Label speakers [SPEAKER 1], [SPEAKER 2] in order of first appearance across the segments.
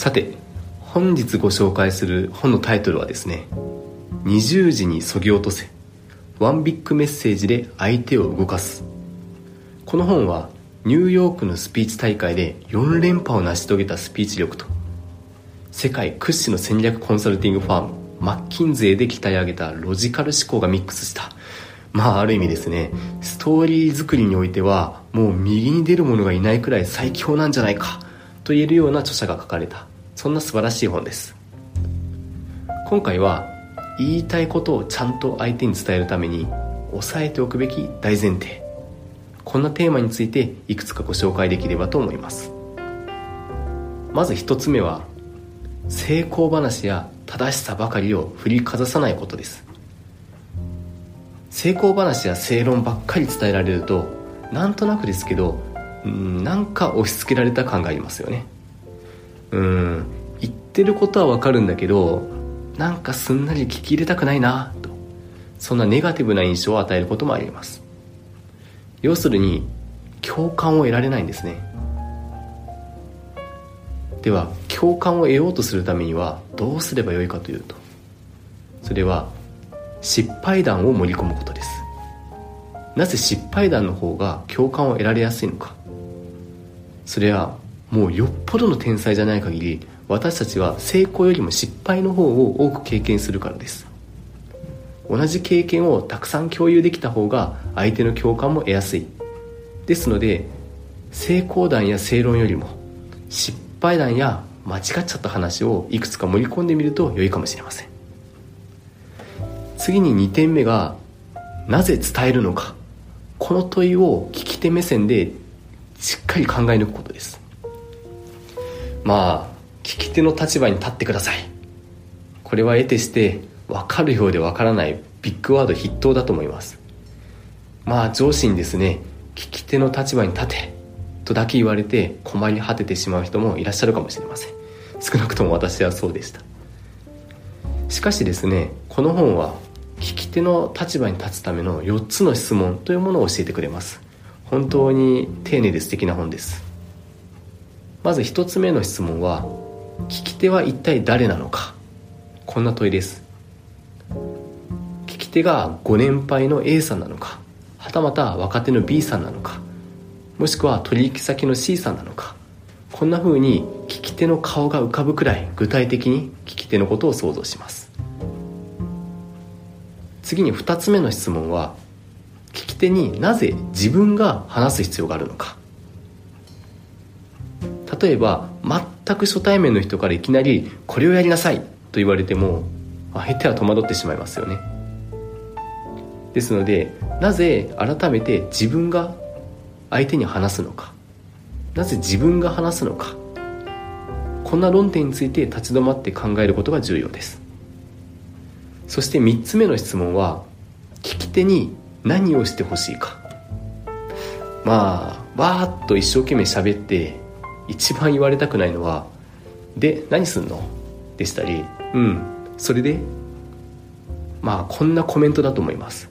[SPEAKER 1] さて本日ご紹介する本のタイトルはですね「20時にそぎ落とせ。ワンビッグメッセージで相手を動かす」この本はニューヨークのスピーチ大会で4連覇を成し遂げたスピーチ力と世界屈指の戦略コンサルティングファームマッキンゼーで鍛え上げたロジカル思考がミックスしたまあある意味ですねストーリー作りにおいてはもう右に出る者がいないくらい最強なんじゃないかと言えるような著者が書かれた。そんな素晴らしい本です。今回は言いたいことをちゃんと相手に伝えるために押さえておくべき大前提。こんなテーマについていくつかご紹介できればと思います。まず一つ目は成功話や正しさばかりを振りかざさないことです。成功話や正論ばっかり伝えられるとなんとなくですけどうんなんか押し付けられた感がありますよね。うんってることはわかるんだけどなんかすんなり聞き入れたくないなと。そんなネガティブな印象を与えることもあります。要するに共感を得られないんですね。では共感を得ようとするためにはどうすればよいかというとそれは失敗談を盛り込むことです。なぜ失敗談の方が共感を得られやすいのか。それはもうよっぽどの天才じゃない限り私たちは成功よりも失敗の方を多く経験するからです。同じ経験をたくさん共有できた方が相手の共感も得やすい。ですので成功談や正論よりも失敗談や間違っちゃった話をいくつか盛り込んでみると良いかもしれません。次に2点目がなぜ伝えるのか。この問いを聞き手目線でしっかり考え抜くことです。まあき手の立場に立ってください。これは得てして分かるようで分からないビッグワード筆頭だと思います。まあ上司にですね聞き手の立場に立てとだけ言われて困り果ててしまう人もいらっしゃるかもしれません。少なくとも私はそうでした。しかしですねこの本は聞き手の立場に立つための4つの質問というものを教えてくれます。本当に丁寧で素敵な本です。まず1つ目の質問は聞き手は一体誰なのか。こんな問いです。聞き手がご年配の A さんなのか。はたまた若手の B さんなのか。もしくは取引先の C さんなのか。こんな風に聞き手の顔が浮かぶくらい具体的に聞き手のことを想像します。次に2つ目の質問は聞き手になぜ自分が話す必要があるのか。例えば全く初対面の人からいきなり「これをやりなさい」と言われても相手は戸惑ってしまいますよね。ですのでなぜ改めて自分が相手に話すのかなぜ自分が話すのかこんな論点について立ち止まって考えることが重要です。そして3つ目の質問は聞き手に何をしてほしいか。まあわーっと一生懸命喋って一番言われたくないのは「で何すんの?」でしたり「うんそれで?」まあこんなコメントだと思います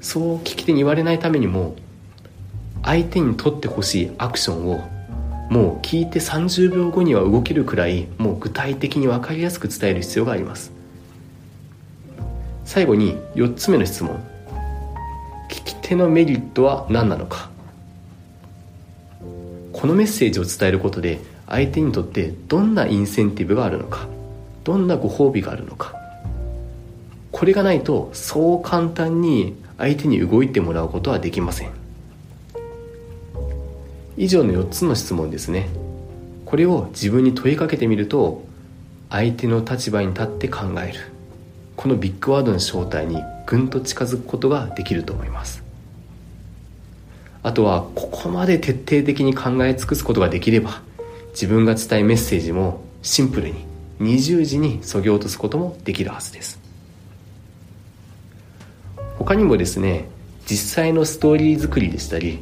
[SPEAKER 1] そう聞き手に言われないためにも相手にとってほしいアクションをもう聞いて30秒後には動けるくらいもう具体的に分かりやすく伝える必要があります最後に4つ目の質問聞き手のメリットは何なのか？このメッセージを伝えることで相手にとってどんなインセンティブがあるのかどんなご褒美があるのか。これがないとそう簡単に相手に動いてもらうことはできません。以上の4つの質問ですね。これを自分に問いかけてみると相手の立場に立って考える。このビッグワードの正体にぐんと近づくことができると思います。あとはここまで徹底的に考え尽くすことができれば自分が伝えメッセージもシンプルに20時にそぎ落とすこともできるはずです。他にもですね実際のストーリー作りでしたり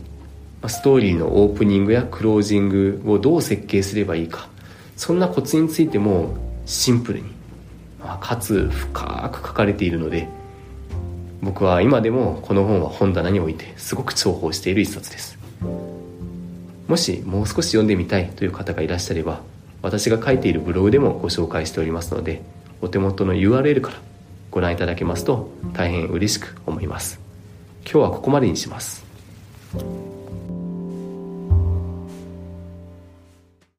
[SPEAKER 1] ストーリーのオープニングやクロージングをどう設計すればいいかそんなコツについてもシンプルにかつ深く書かれているので僕は今でもこの本は本棚に置いてすごく重宝している一冊です。もしもう少し読んでみたいという方がいらっしゃれば私が書いているブログでもご紹介しておりますのでお手元の URL からご覧いただけますと大変嬉しく思います。今日はここまでにします。